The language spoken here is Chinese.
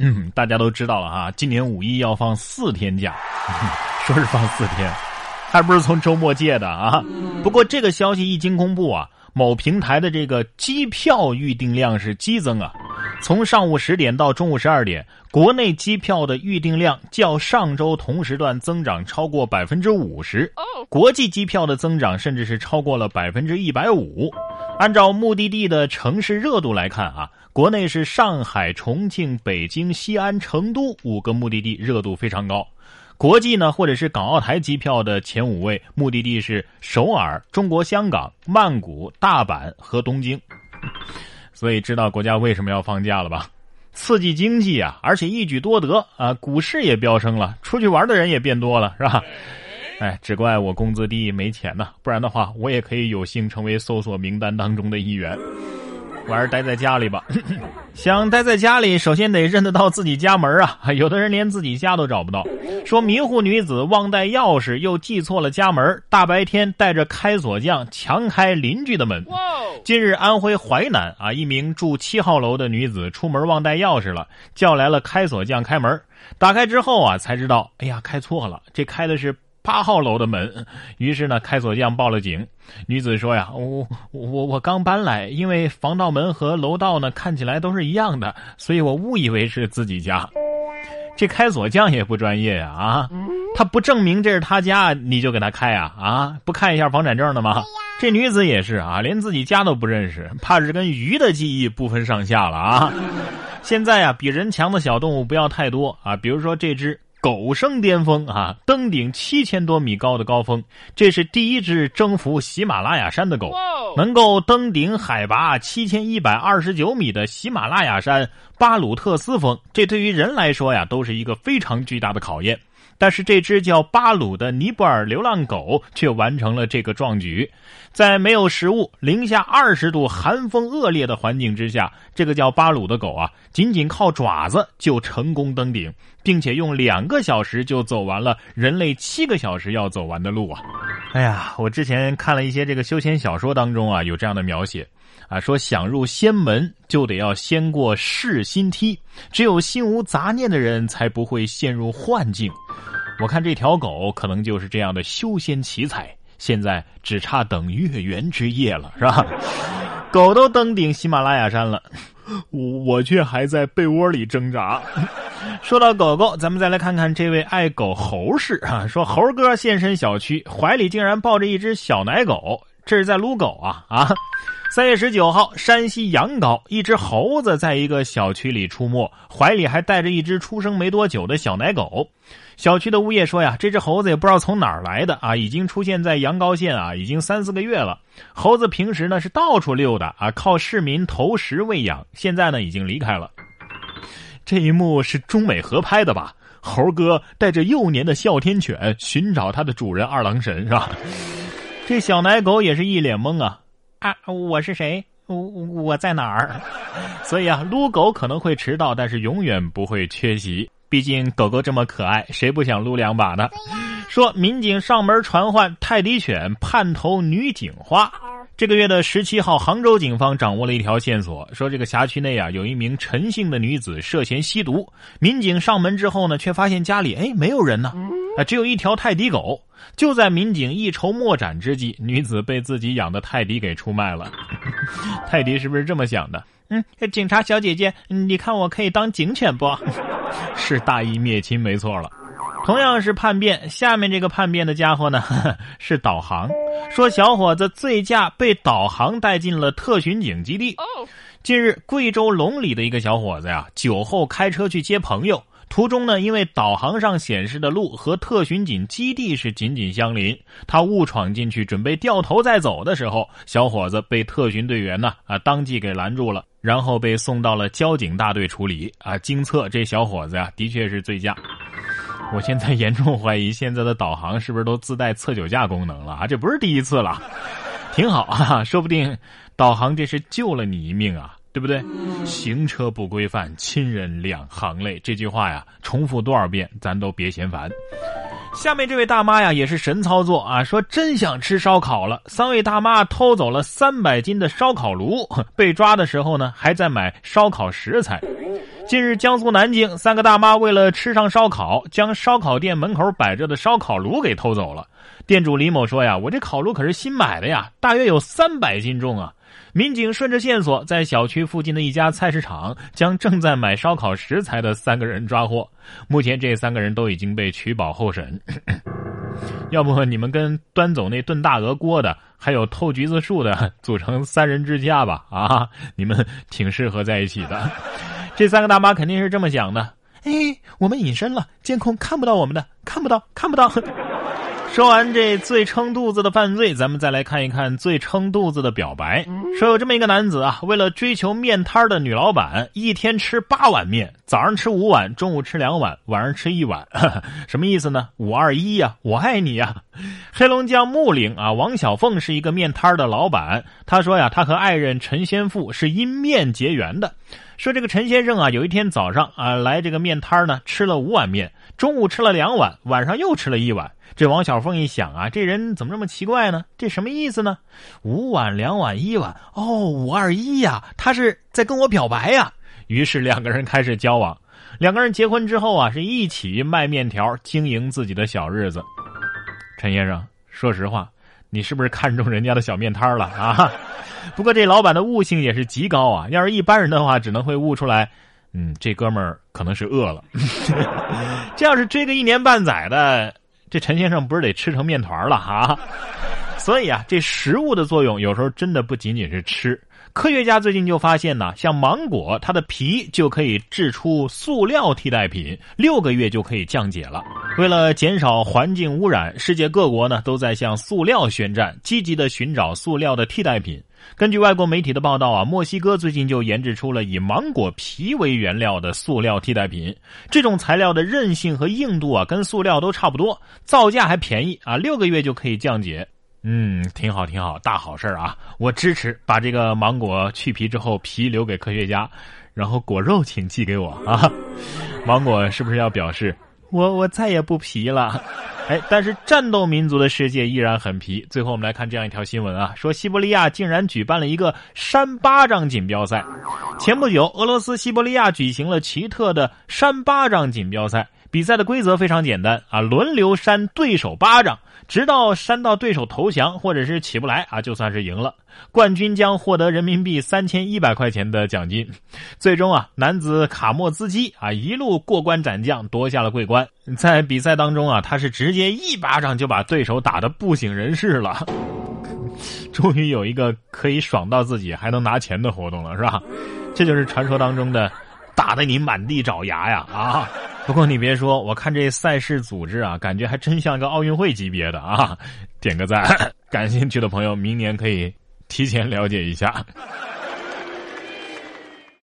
嗯，大家都知道了哈，今年五一要放四天假，说是放四天，还不是从周末借的啊。不过这个消息一经公布啊，某平台的这个机票预订量是激增啊。从上午十点到中午十二点，国内机票的预订量较上周同时段增长超过百分之五十，国际机票的增长甚至是超过了百分之一百五。按照目的地的城市热度来看啊，国内是上海、重庆、北京、西安、成都五个目的地热度非常高。国际呢，或者是港澳台机票的前五位目的地是首尔、中国香港、曼谷、大阪和东京。所以知道国家为什么要放假了吧？刺激经济啊，而且一举多得啊，股市也飙升了，出去玩的人也变多了，是吧？哎，只怪我工资低没钱呢，不然的话我也可以有幸成为搜索名单当中的一员。我还是待在家里吧。想待在家里，首先得认得到自己家门啊！有的人连自己家都找不到。说迷糊女子忘带钥匙，又记错了家门，大白天带着开锁匠强开邻居的门。近日，安徽淮南啊，一名住七号楼的女子出门忘带钥匙了，叫来了开锁匠开门。打开之后啊，才知道，哎呀，开错了，这开的是。八号楼的门，于是呢，开锁匠报了警。女子说：“呀，我我我刚搬来，因为防盗门和楼道呢看起来都是一样的，所以我误以为是自己家。这开锁匠也不专业呀，啊，他不证明这是他家，你就给他开啊？啊，不看一下房产证的吗？这女子也是啊，连自己家都不认识，怕是跟鱼的记忆不分上下了啊。现在啊，比人强的小动物不要太多啊，比如说这只。”狗升巅峰啊！登顶七千多米高的高峰，这是第一只征服喜马拉雅山的狗，能够登顶海拔七千一百二十九米的喜马拉雅山巴鲁特斯峰，这对于人来说呀，都是一个非常巨大的考验。但是这只叫巴鲁的尼泊尔流浪狗却完成了这个壮举，在没有食物、零下二十度、寒风恶劣的环境之下，这个叫巴鲁的狗啊，仅仅靠爪子就成功登顶，并且用两个小时就走完了人类七个小时要走完的路啊！哎呀，我之前看了一些这个修仙小说当中啊，有这样的描写啊，说想入仙门就得要先过噬心梯，只有心无杂念的人才不会陷入幻境。我看这条狗可能就是这样的修仙奇才，现在只差等月圆之夜了，是吧？狗都登顶喜马拉雅山了，我我却还在被窝里挣扎。说到狗狗，咱们再来看看这位爱狗猴氏啊，说猴哥现身小区，怀里竟然抱着一只小奶狗，这是在撸狗啊啊！三月十九号，山西阳高，一只猴子在一个小区里出没，怀里还带着一只出生没多久的小奶狗。小区的物业说呀，这只猴子也不知道从哪儿来的啊，已经出现在阳高县啊，已经三四个月了。猴子平时呢是到处溜达啊，靠市民投食喂养，现在呢已经离开了。这一幕是中美合拍的吧？猴哥带着幼年的哮天犬寻找它的主人二郎神是吧？这小奶狗也是一脸懵啊。啊，我是谁？我我在哪儿？所以啊，撸狗可能会迟到，但是永远不会缺席。毕竟狗狗这么可爱，谁不想撸两把呢？说民警上门传唤泰迪犬，盼头女警花。这个月的十七号，杭州警方掌握了一条线索，说这个辖区内啊有一名陈姓的女子涉嫌吸毒。民警上门之后呢，却发现家里哎没有人呢，啊只有一条泰迪狗。就在民警一筹莫展之际，女子被自己养的泰迪给出卖了。泰迪是不是这么想的？嗯，警察小姐姐，你看我可以当警犬不？是大义灭亲没错了。同样是叛变，下面这个叛变的家伙呢，是导航。说小伙子醉驾被导航带进了特巡警基地。近日，贵州龙里的一个小伙子呀，酒后开车去接朋友。途中呢，因为导航上显示的路和特巡警基地是紧紧相邻，他误闯进去，准备掉头再走的时候，小伙子被特巡队员呢啊当即给拦住了，然后被送到了交警大队处理啊。经测，这小伙子呀的确是醉驾。我现在严重怀疑，现在的导航是不是都自带测酒驾功能了啊？这不是第一次了，挺好啊，说不定导航这是救了你一命啊。对不对？行车不规范，亲人两行泪。这句话呀，重复多少遍，咱都别嫌烦。下面这位大妈呀，也是神操作啊，说真想吃烧烤了。三位大妈偷走了三百斤的烧烤炉，被抓的时候呢，还在买烧烤食材。近日，江苏南京三个大妈为了吃上烧烤，将烧烤店门口摆着的烧烤炉给偷走了。店主李某说：“呀，我这烤炉可是新买的呀，大约有三百斤重啊。”民警顺着线索，在小区附近的一家菜市场，将正在买烧烤食材的三个人抓获。目前，这三个人都已经被取保候审。要不你们跟端走那炖大鹅锅的，还有偷橘子树的，组成三人之家吧？啊，你们挺适合在一起的。这三个大妈肯定是这么想的。哎，我们隐身了，监控看不到我们的，看不到，看不到。说完这最撑肚子的犯罪，咱们再来看一看最撑肚子的表白。说有这么一个男子啊，为了追求面摊的女老板，一天吃八碗面，早上吃五碗，中午吃两碗，晚上吃一碗，什么意思呢？五二一呀，我爱你呀！黑龙江木岭啊，王小凤是一个面摊的老板，他说呀，他和爱人陈先富是因面结缘的。说这个陈先生啊，有一天早上啊来这个面摊呢，吃了五碗面，中午吃了两碗，晚上又吃了一碗。这王小凤一想啊，这人怎么这么奇怪呢？这什么意思呢？五碗、两碗、一碗，哦，五二一呀，他是在跟我表白呀。于是两个人开始交往。两个人结婚之后啊，是一起卖面条，经营自己的小日子。陈先生，说实话，你是不是看中人家的小面摊了啊？不过这老板的悟性也是极高啊。要是一般人的话，只能会悟出来，嗯，这哥们儿可能是饿了。这要是追个一年半载的。这陈先生不是得吃成面团了哈？所以啊，这食物的作用有时候真的不仅仅是吃。科学家最近就发现呢，像芒果，它的皮就可以制出塑料替代品，六个月就可以降解了。为了减少环境污染，世界各国呢都在向塑料宣战，积极的寻找塑料的替代品。根据外国媒体的报道啊，墨西哥最近就研制出了以芒果皮为原料的塑料替代品。这种材料的韧性和硬度啊，跟塑料都差不多，造价还便宜啊，六个月就可以降解。嗯，挺好，挺好，大好事啊！我支持把这个芒果去皮之后皮留给科学家，然后果肉请寄给我啊！芒果是不是要表示我我再也不皮了？哎，但是战斗民族的世界依然很皮。最后我们来看这样一条新闻啊，说西伯利亚竟然举办了一个扇巴掌锦标赛。前不久，俄罗斯西伯利亚举行了奇特的扇巴掌锦标赛。比赛的规则非常简单啊，轮流扇对手巴掌，直到扇到对手投降或者是起不来啊，就算是赢了。冠军将获得人民币三千一百块钱的奖金。最终啊，男子卡莫兹基啊一路过关斩将，夺下了桂冠。在比赛当中啊，他是直接一巴掌就把对手打得不省人事了。终于有一个可以爽到自己还能拿钱的活动了，是吧？这就是传说当中的打得你满地找牙呀啊！不过你别说，我看这赛事组织啊，感觉还真像个奥运会级别的啊！点个赞，感兴趣的朋友明年可以提前了解一下。